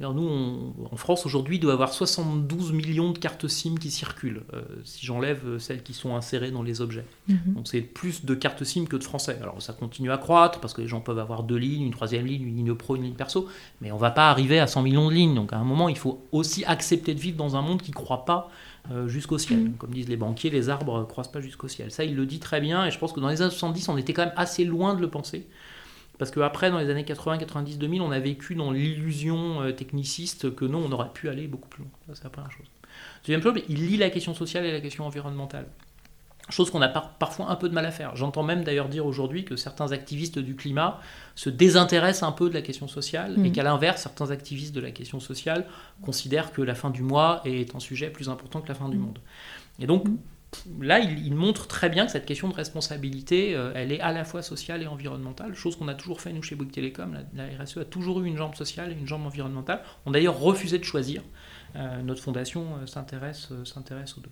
nous, en France, aujourd'hui, il doit y avoir 72 millions de cartes SIM qui circulent, euh, si j'enlève euh, celles qui sont insérées dans les objets. Mhm. Donc c'est plus de cartes SIM que de Français. Alors ça continue à croître, parce que les gens peuvent avoir deux lignes, une troisième ligne, une ligne pro, une ligne perso, mais on ne va pas arriver à 100 millions de lignes. Donc à un moment, il faut aussi accepter de vivre dans un monde qui ne croit pas euh, jusqu'au ciel. Mhm. Comme disent les banquiers, les arbres ne croissent pas jusqu'au ciel. Ça, il le dit très bien, et je pense que dans les années 70, on était quand même assez loin de le penser. Parce qu'après, dans les années 80, 90, 2000, on a vécu dans l'illusion euh, techniciste que non, on aurait pu aller beaucoup plus loin. C'est la première chose. Deuxième chose, il lie la question sociale et la question environnementale. Chose qu'on a parfois un peu de mal à faire. J'entends même d'ailleurs dire aujourd'hui que certains activistes du climat se désintéressent un peu de la question sociale et mmh. qu'à l'inverse, certains activistes de la question sociale considèrent que la fin du mois est un sujet plus important que la fin du mmh. monde. Et donc, mmh là, il, montre très bien que cette question de responsabilité, euh, elle est à la fois sociale et environnementale, chose qu'on a toujours fait nous chez Bouygues Télécom. La, RSE a toujours eu une jambe sociale et une jambe environnementale. On a d'ailleurs refusé de choisir. Euh, notre fondation euh, s'intéresse, s'intéresse aux deux.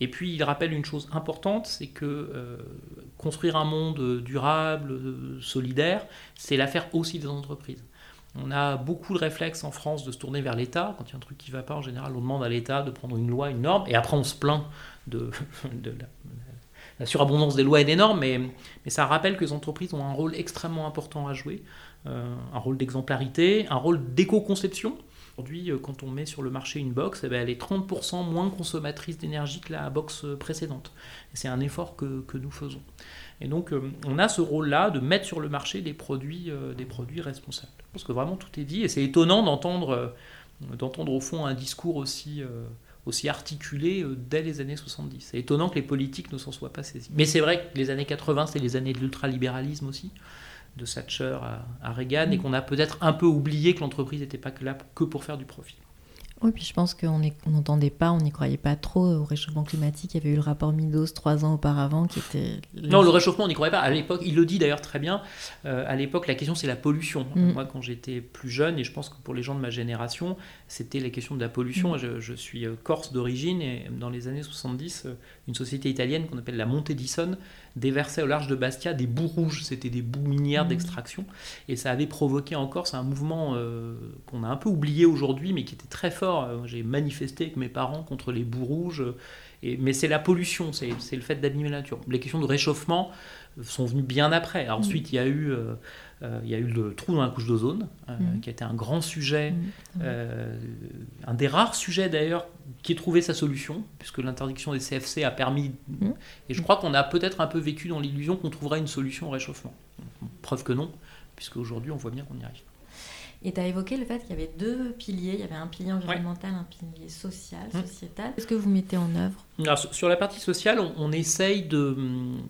Et puis il rappelle une chose importante, c'est que construire un monde durable, solidaire, c'est l'affaire aussi des entreprises. On a beaucoup de réflexes en France de se tourner vers l'État. Quand il y a un truc qui ne va pas, en général, on demande à l'État de prendre une loi, une norme, et après on se plaint de, la, surabondance des lois et des normes, mais, ça rappelle que les entreprises ont un rôle extrêmement important à jouer, euh, un rôle d'exemplarité, un rôle d'éco-conception. Aujourd'hui, euh, quand on met sur le marché une box, eh ben, elle est 30% moins consommatrice d'énergie que la box précédente. C'est un effort que, nous faisons. Et donc, euh, on a ce rôle-là de mettre sur le marché des produits responsables. Parce que vraiment, tout est dit, et c'est étonnant d'entendre, d'entendre au fond un discours aussi aussi articulé euh, dès les années 70. C'est étonnant que les politiques ne s'en soient pas saisis. Mais c'est vrai que les années 80, c'est les années de l'ultralibéralisme aussi, de Thatcher à, Reagan, et mm. qu'on a peut-être un peu oublié que l'entreprise n'était pas là que pour faire du profit. Oui, puis je pense qu'on n'entendait pas, on n'y croyait pas trop au réchauffement climatique. Il y avait eu le rapport Midos trois ans auparavant qui était. Non, le réchauffement, on n'y croyait pas. À l'époque, il le dit d'ailleurs très bien. Euh, à l'époque, la question, c'est la pollution. Mm. Moi, quand j'étais plus jeune, et je pense que pour les gens de ma génération, c'était la question de la pollution. Mm. Je, je, suis euh, corse d'origine et dans les années 70, euh, une société italienne qu'on appelle la Monte d'Ison déversait au large de Bastia des boues rouges. C'était des boues minières Mmh. d'extraction. Et ça avait provoqué en Corse un mouvement euh, qu'on a un peu oublié aujourd'hui, mais qui était très fort. Euh, J'ai manifesté avec mes parents contre les boues rouges. Et, mais c'est la pollution, c'est le fait d'abîmer la nature. Les questions de réchauffement sont venues bien après. Alors, Mmh. Ensuite, il y a eu... euh, euh, il y a eu le trou dans la couche d'ozone, euh, Mhm. qui a été un grand sujet, Mhm. euh, un des rares sujets d'ailleurs qui ait trouvé sa solution, puisque l'interdiction des CFC a permis. Mhm. Et je crois qu'on a peut-être un peu vécu dans l'illusion qu'on trouverait une solution au réchauffement. Preuve que non, puisque aujourd'hui on voit bien qu'on y arrive. Et tu as évoqué le fait qu'il y avait deux piliers. Il y avait un pilier environnemental, un pilier social, Mm. sociétal. Qu'est-ce que vous mettez en œuvre Alors, sur- la partie sociale, on, on essaye de,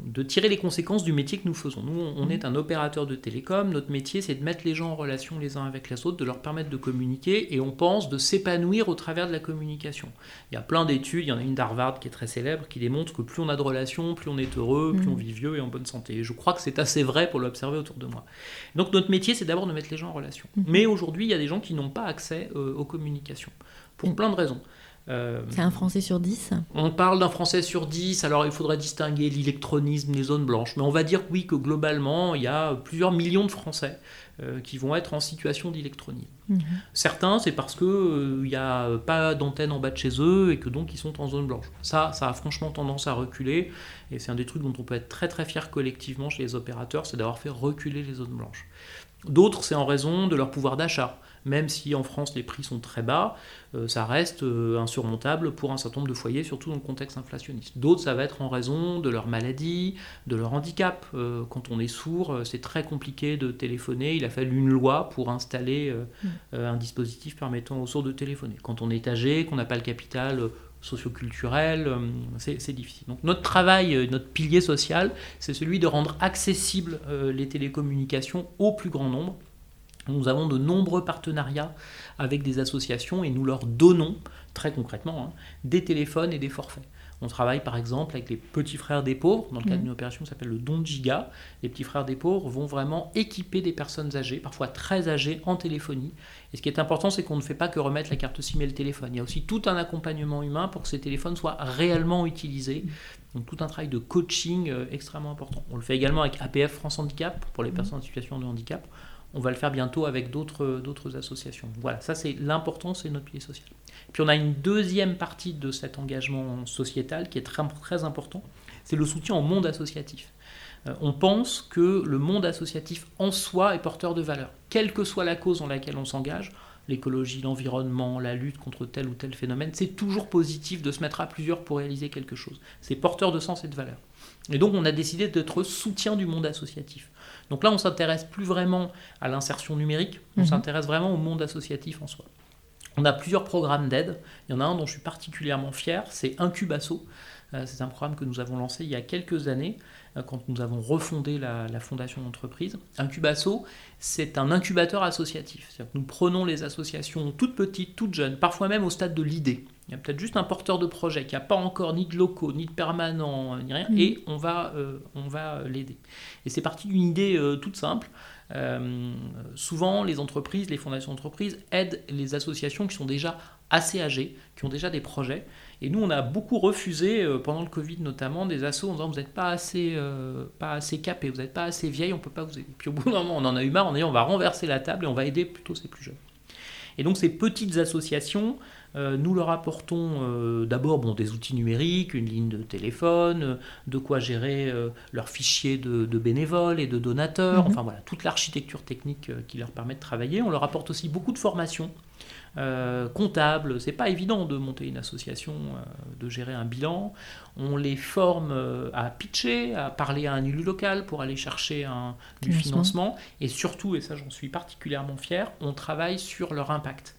de tirer les conséquences du métier que nous faisons. Nous, on, on est un opérateur de télécom. Notre métier, c'est de mettre les gens en relation les uns avec les autres, de leur permettre de communiquer, et on pense de s'épanouir au travers de la communication. Il y a plein d'études, il y en a une d'Harvard qui est très célèbre, qui démontre que plus on a de relations, plus on est heureux, plus Mhm. on vit vieux et en bonne santé. Et je crois que c'est assez vrai pour l'observer autour de moi. Donc notre métier, c'est d'abord de mettre les gens en relation. Mhm. Mais aujourd'hui, il y a des gens qui n'ont pas accès euh, aux communications, pour plein de raisons. Euh, C'est un Français sur dix on parle d'un Français sur 10, alors il faudrait distinguer l'électronisme, les zones blanches, mais on va dire oui que globalement, il y a plusieurs millions de Français euh, qui vont être en situation d'électronisme. Mhm. Certains, c'est parce qu'il n'y a pas d'antenne en bas de chez eux et que donc ils sont en zone blanche. Ça, ça a franchement tendance à reculer, et c'est un des trucs dont on peut être très très fier collectivement chez les opérateurs, c'est d'avoir fait reculer les zones blanches. D'autres, c'est en raison de leur pouvoir d'achat. Même si en France les prix sont très bas, euh, ça reste euh, insurmontable pour un certain nombre de foyers, surtout dans le contexte inflationniste. D'autres, ça va être en raison de leur maladie, de leur handicap. Euh, quand on est sourd, c'est très compliqué de téléphoner. Il a fallu une loi pour installer Mm. un dispositif permettant aux sourds de téléphoner. Quand on est âgé, qu'on n'a pas le capital socioculturel, c'est difficile. Donc notre travail, notre pilier social, c'est celui de rendre accessibles les télécommunications au plus grand nombre. Nous avons de nombreux partenariats avec des associations et nous leur donnons, très concrètement, hein, des téléphones et des forfaits. On travaille par exemple avec les petits frères des pauvres, dans le cadre Mhm. d'une opération qui s'appelle le don de giga. Les petits frères des pauvres vont vraiment équiper des personnes âgées, parfois très âgées, en téléphonie. Et ce qui est important, c'est qu'on ne fait pas que remettre la carte SIM et le téléphone. Il y a aussi tout un accompagnement humain pour que ces téléphones soient réellement utilisés. Donc tout un travail de coaching euh, extrêmement important. On le fait également avec APF France Handicap, pour les personnes en situation de handicap. On va le faire bientôt avec d'autres associations. Voilà, ça c'est l'important, c'est notre pilier social. Puis on a une deuxième partie de cet engagement sociétal qui est très, très important, c'est le soutien au monde associatif. Euh, on pense que le monde associatif en soi est porteur de valeur, quelle que soit la cause dans laquelle on s'engage, l'écologie, l'environnement, la lutte contre tel ou tel phénomène, c'est toujours positif de se mettre à plusieurs pour réaliser quelque chose. C'est porteur de sens et de valeur. Et donc on a décidé d'être soutien du monde associatif. Donc là, on s'intéresse plus vraiment à l'insertion numérique, on Mhm. s'intéresse vraiment au monde associatif en soi. On a plusieurs programmes d'aide. Il y en a un dont je suis particulièrement fier, c'est Incubasso. Euh, C'est un programme que nous avons lancé il y a quelques années, euh, quand nous avons refondé la, la fondation d'entreprise. Incubasso, c'est un incubateur associatif. C'est-à-dire que nous prenons les associations toutes petites, toutes jeunes, parfois même au stade de l'idée. Il y a peut-être juste un porteur de projet qui n'a pas encore ni de locaux, ni de permanents, ni rien, Mhm. et on va, euh, on va l'aider. Et c'est parti d'une idée euh, toute simple. Euh, souvent, les entreprises, les fondations d'entreprises aident les associations qui sont déjà assez âgées, qui ont déjà des projets. Et nous, on a beaucoup refusé, euh, pendant le Covid notamment, des assos en disant vous n'êtes pas assez, euh, assez capé, vous n'êtes pas assez vieille, on ne peut pas vous aider. Puis au bout d'un moment, on en a eu marre, a dit on va renverser la table et on va aider plutôt ces plus jeunes. Et donc ces petites associations, nous leur apportons euh, d'abord bon, des outils numériques, une ligne de téléphone, euh, de quoi gérer euh, leurs fichiers de, de bénévoles et de donateurs, Mhm. enfin voilà, toute l'architecture technique euh, qui leur permet de travailler. On leur apporte aussi beaucoup de formations. Euh, comptables, c'est pas évident de monter une association, euh, de gérer un bilan. On les forme euh, à pitcher, à parler à un élu local pour aller chercher un, du Financement. financement. Et surtout, et ça j'en suis particulièrement fier, on travaille sur leur impact.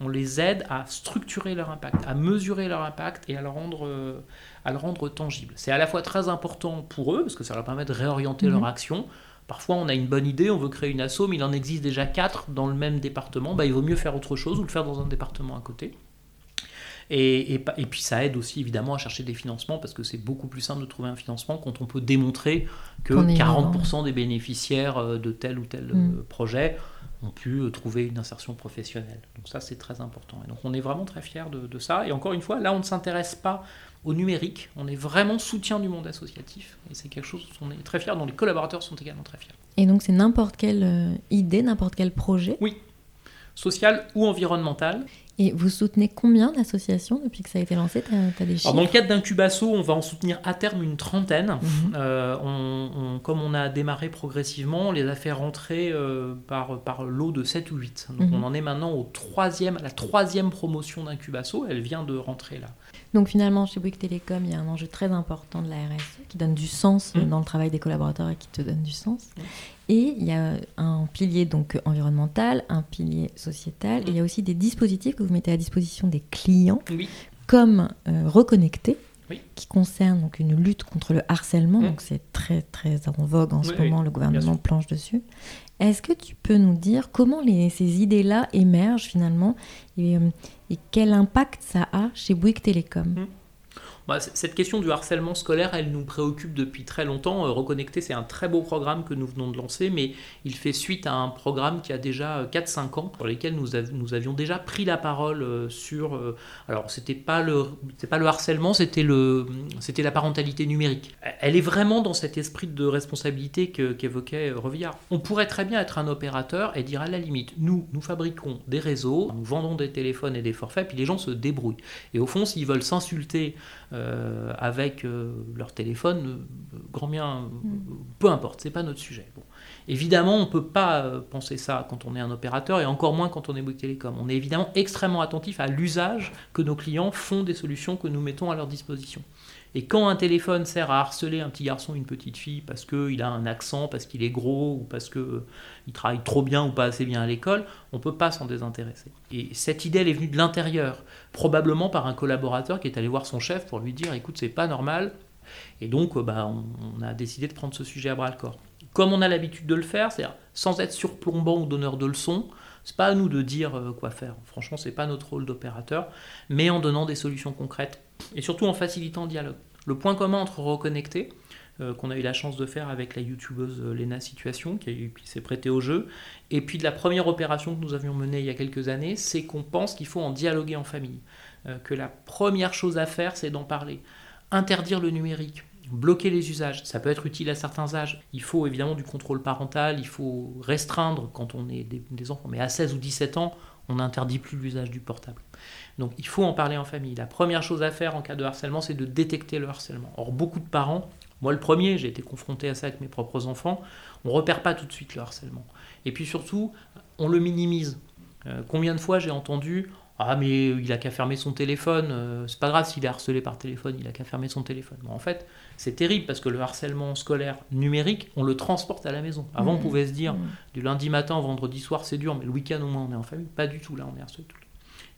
On les aide à structurer leur impact, à mesurer leur impact et à le rendre, euh, à le rendre tangible. C'est à la fois très important pour eux, parce que ça leur permet de réorienter Mhm. leur action. Parfois, on a une bonne idée, on veut créer une asso, mais il en existe déjà quatre dans le même département. Bah, il vaut mieux faire autre chose ou le faire dans un département à côté. Et, et, et, puis ça aide aussi évidemment à chercher des financements parce que c'est beaucoup plus simple de trouver un financement quand on peut démontrer que 40% des bénéficiaires euh, de tel ou tel mm. projet ont pu trouver une insertion professionnelle. Donc ça c'est très important. Et donc on est vraiment très fiers de, de ça. Et encore une fois, là on ne s'intéresse pas au numérique, on est vraiment soutien du monde associatif. Et c'est quelque chose dont on est très fiers, dont les collaborateurs sont également très fiers. Et donc c'est n'importe quelle idée, n'importe quel projet? Oui, social ou environnemental. Et vous soutenez combien d'associations depuis que ça a été lancé as, as des Alors Dans le cadre d'Incubasso, on va en soutenir à terme une trentaine. Mhm. euh, on, on, comme on a démarré progressivement, on les a fait rentrer euh, par, par lot de 7 ou 8. Donc mhm. on en est maintenant au troisième, la troisième promotion d'Incubasso. Elle vient de rentrer là. Donc finalement, chez Bouygues Télécom, il y a un enjeu très important de la RSE qui donne du sens mhm. dans le travail des collaborateurs et qui te donne du sens. Et il y a un pilier donc environnemental, un pilier sociétal, et il y a aussi des dispositifs que vous mettez à disposition des clients, comme euh, Reconnecter, qui concerne donc une lutte contre le harcèlement. Donc c'est très très en vogue en ce moment, le gouvernement planche dessus. Est-ce que tu peux nous dire comment les, ces idées-là émergent finalement et, euh, et, quel impact ça a chez Bouygues Télécom? Mmh. Bah, cette question du harcèlement scolaire, elle nous préoccupe depuis très longtemps. Euh, Reconnecter, c'est un très beau programme que nous venons de lancer, mais il fait suite à un programme qui a déjà 4-5 euh, ans, pour lequel nous, nous, avions déjà pris la parole euh, sur... alors, c'était pas le, pas le harcèlement, c'était la parentalité numérique. Elle est vraiment dans cet esprit de responsabilité qu'évoquait Revillard. On pourrait très bien être un opérateur et dire à la limite, nous, nous fabriquons des réseaux, nous vendons des téléphones et des forfaits, puis les gens se débrouillent. Et au fond, s'ils veulent s'insulter euh, avec euh, leur téléphone, euh, grand bien, peu importe, c'est pas notre sujet. Bon. Évidemment, on ne peut pas penser ça quand on est un opérateur et encore moins quand on est Bouygues Télécom. On est évidemment extrêmement attentif à l'usage que nos clients font des solutions que nous mettons à leur disposition. Et quand un téléphone sert à harceler un petit garçon ou une petite fille parce qu'il a un accent, parce qu'il est gros, ou parce qu'il travaille trop bien ou pas assez bien à l'école, on ne peut pas s'en désintéresser. Et cette idée, elle est venue de l'intérieur, probablement par un collaborateur qui est allé voir son chef pour lui dire écoute, c'est pas normal. Et donc, euh, bah, on, a décidé de prendre ce sujet à bras le corps. Comme on a l'habitude de le faire, c'est-à-dire sans être surplombant ou donneur de leçons, c'est pas à nous de dire euh, quoi faire. Franchement, c'est pas notre rôle d'opérateur, mais en donnant des solutions concrètes et surtout en facilitant le dialogue. Le point commun entre Reconnecter, euh, qu'on a eu la chance de faire avec la youtubeuse euh, Lena Situation, qui, s'est prêtée au jeu, et puis de la première opération que nous avions menée il y a quelques années, c'est qu'on pense qu'il faut en dialoguer en famille. Euh, que la première chose à faire, c'est d'en parler. Interdire le numérique, bloquer les usages, ça peut être utile à certains âges. Il faut évidemment du contrôle parental, il faut restreindre quand on est des, des enfants, mais à 16 ou 17 ans, on n'interdit plus l'usage du portable. Donc il faut en parler en famille. La première chose à faire en cas de harcèlement, c'est de détecter le harcèlement. Or, beaucoup de parents, moi le premier, j'ai été confronté à ça avec mes propres enfants, on ne repère pas tout de suite le harcèlement. Et puis surtout, on le minimise. Euh, combien de fois j'ai entendu Ah, mais il a qu'à fermer son téléphone, euh, c'est pas grave s'il est harcelé par téléphone, il a qu'à fermer son téléphone. en fait, c'est terrible parce que le harcèlement scolaire numérique, on le transporte à la maison. Avant, on mmh. pouvait se dire mmh. du lundi matin au vendredi soir, c'est dur, mais le week-end au moins, on est en famille. Pas du tout, là, on est harcelé tout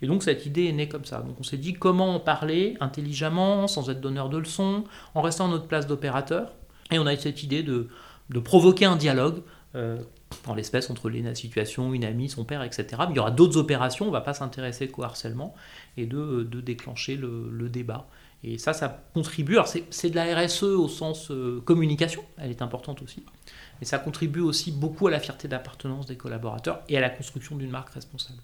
et donc cette idée est née comme ça. Donc on s'est dit comment en parler intelligemment, sans être donneur de leçons, en restant à notre place d'opérateur. Et on a eu cette idée de, de provoquer un dialogue, euh, en l'espèce entre Léna Situation, une amie, son père, etc. Mais il y aura d'autres opérations, on ne va pas s'intéresser qu'au harcèlement, et de, de déclencher le, le, débat. Et ça, ça contribue. Alors c'est de la RSE au sens euh, communication, elle est importante aussi. Mais ça contribue aussi beaucoup à la fierté d'appartenance des collaborateurs et à la construction d'une marque responsable.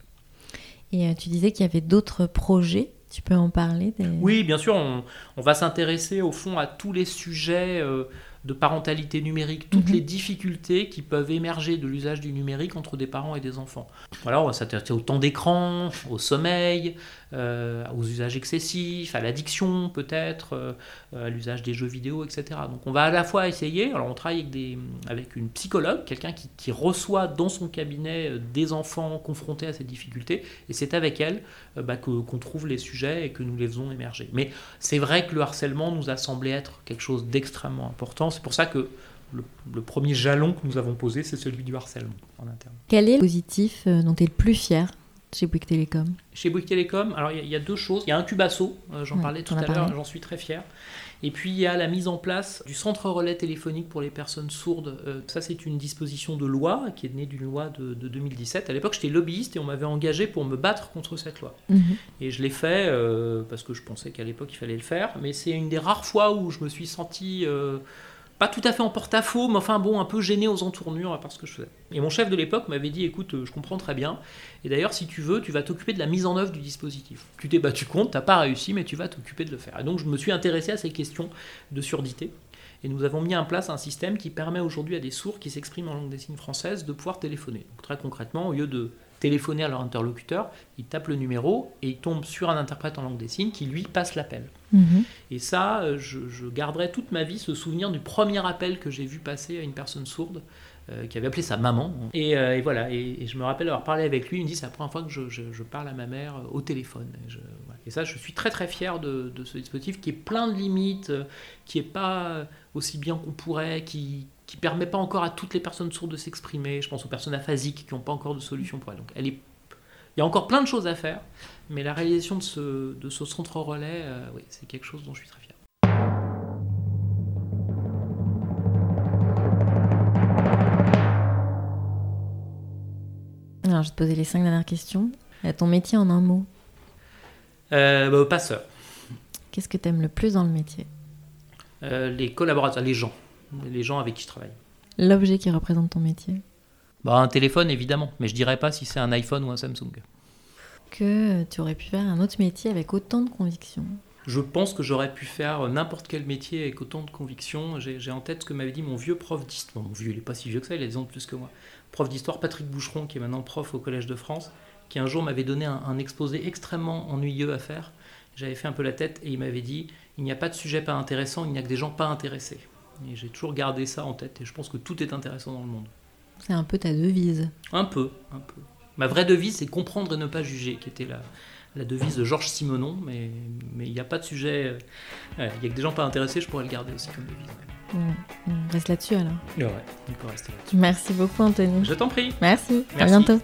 Et euh, tu disais qu'il y avait d'autres projets. Tu peux en parler Oui, bien sûr. On, on va s'intéresser au fond à tous les sujets euh, de parentalité numérique, toutes mhm. les difficultés qui peuvent émerger de l'usage du numérique entre des parents et des enfants. Voilà, on va s'intéresser au temps d'écran, au sommeil, euh, aux usages excessifs, à l'addiction peut-être, euh, à l'usage des jeux vidéo, etc. Donc on va à la fois essayer, alors on travaille avec, des, avec une psychologue, quelqu'un qui, reçoit dans son cabinet euh, des enfants confrontés à ces difficultés, et c'est avec elle bah, qu'on trouve les sujets et que nous les faisons émerger. Mais c'est vrai que le harcèlement nous a semblé être quelque chose d'extrêmement important, c'est pour ça que le, le, premier jalon que nous avons posé, c'est celui du harcèlement en interne. Quel est le positif dont tu es le plus fier? Chez Bouygues Télécom Chez Bouygues Télécom, alors il y, a deux choses. Il y a un Cubasso, euh, j'en Ouais, parlais tout à l'heure, j'en suis très fier. Et puis il y a la mise en place du centre relais téléphonique pour les personnes sourdes. Euh, ça, c'est une disposition de loi qui est née d'une loi de, de 2017. À l'époque, j'étais lobbyiste et on m'avait engagé pour me battre contre cette loi. Mhm. Et je l'ai fait euh, parce que je pensais qu'à l'époque il fallait le faire. Mais c'est une des rares fois où je me suis senti euh, pas tout à fait en porte-à-faux, mais enfin bon, un peu gêné aux entournures par ce que je faisais. Et mon chef de l'époque m'avait dit écoute, euh, je comprends très bien. Et d'ailleurs, si tu veux, tu vas t'occuper de la mise en œuvre du dispositif. Tu t'es battu contre, t'as pas réussi, mais tu vas t'occuper de le faire. Et donc je me suis intéressé à ces questions de surdité. Et nous avons mis en place un système qui permet aujourd'hui à des sourds qui s'expriment en langue des signes française de pouvoir téléphoner. Donc, très concrètement, au lieu de téléphoner à leur interlocuteur, ils tapent le numéro et ils tombent sur un interprète en langue des signes qui lui passe l'appel. Mhm. Et ça, euh, je, je garderai toute ma vie ce souvenir du premier appel que j'ai vu passer à une personne sourde euh, qui avait appelé sa maman. Et, euh, voilà, et, je me rappelle avoir parlé avec lui, il me dit c'est la première fois que je, parle à ma mère euh, au téléphone. Et, ça, je suis très très fier de, ce dispositif qui est plein de limites, qui est pas aussi bien qu'on pourrait, qui qui permet pas encore à toutes les personnes sourdes de s'exprimer. Je pense aux personnes aphasiques qui n'ont pas encore de solution pour elles. Donc il y a encore plein de choses à faire, mais la réalisation de ce, centre relais, c'est quelque chose dont je suis très fier. Alors, je vais te poser les cinq dernières questions. Euh, ton métier en un mot. Euh, bah, passeur, Qu'est-ce que tu aimes le plus dans le métier? Euh, les collaborateurs, les gens, les gens avec qui je travaille. L'objet qui représente ton métier? Bah, un téléphone évidemment, mais je dirais pas si c'est un iPhone ou un Samsung. Que tu aurais pu faire un autre métier avec autant de conviction Je pense que j'aurais pu faire n'importe quel métier avec autant de conviction. J'ai en tête ce que m'avait dit mon vieux prof d'histoire. Bon, mon vieux, il est pas si vieux que ça, il a des ans de plus que moi. Prof d'histoire, Patrick Boucheron, qui est maintenant prof au Collège de France, qui un jour m'avait donné un, un exposé extrêmement ennuyeux à faire. J'avais fait un peu la tête et il m'avait dit il n'y a pas de sujet pas intéressant, il n'y a que des gens pas intéressés. Et j'ai toujours gardé ça en tête et je pense que tout est intéressant dans le monde. C'est un peu ta devise. Un peu, un peu. Ma vraie devise, c'est comprendre et ne pas juger, qui était la, la devise de Georges Simenon, mais mais il n'y a pas de sujet. euh, Il n'y a que des gens pas intéressés, je pourrais le garder aussi comme devise. Mm, mm, Reste là-dessus alors. Ouais, on peut rester là-dessus. Merci beaucoup Anthony. Je t'en prie. Merci. À Merci. bientôt.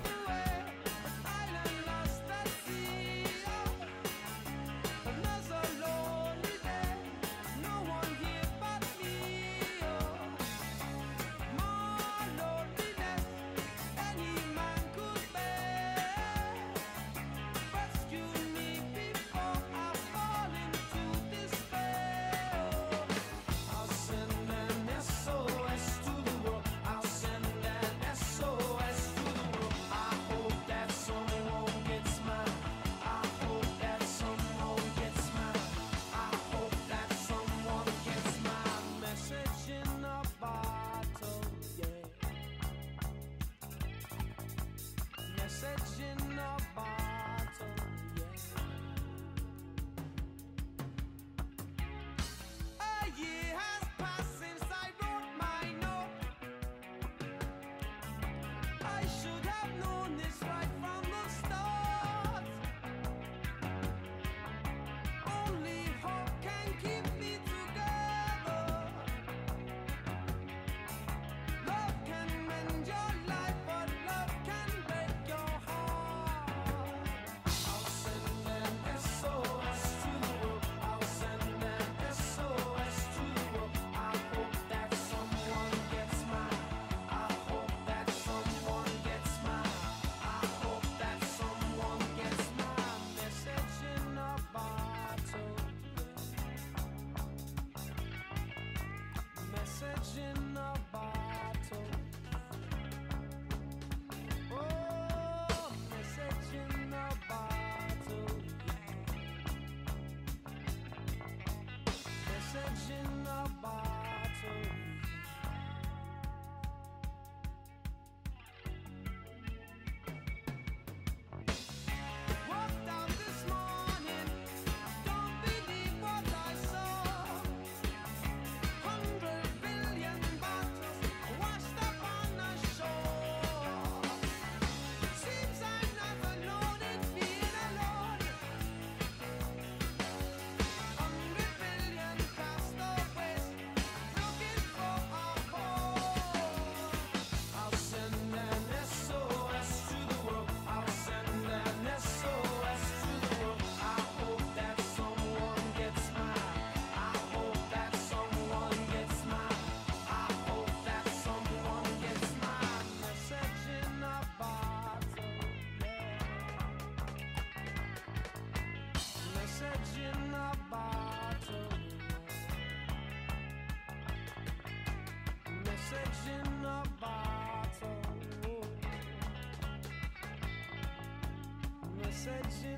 such a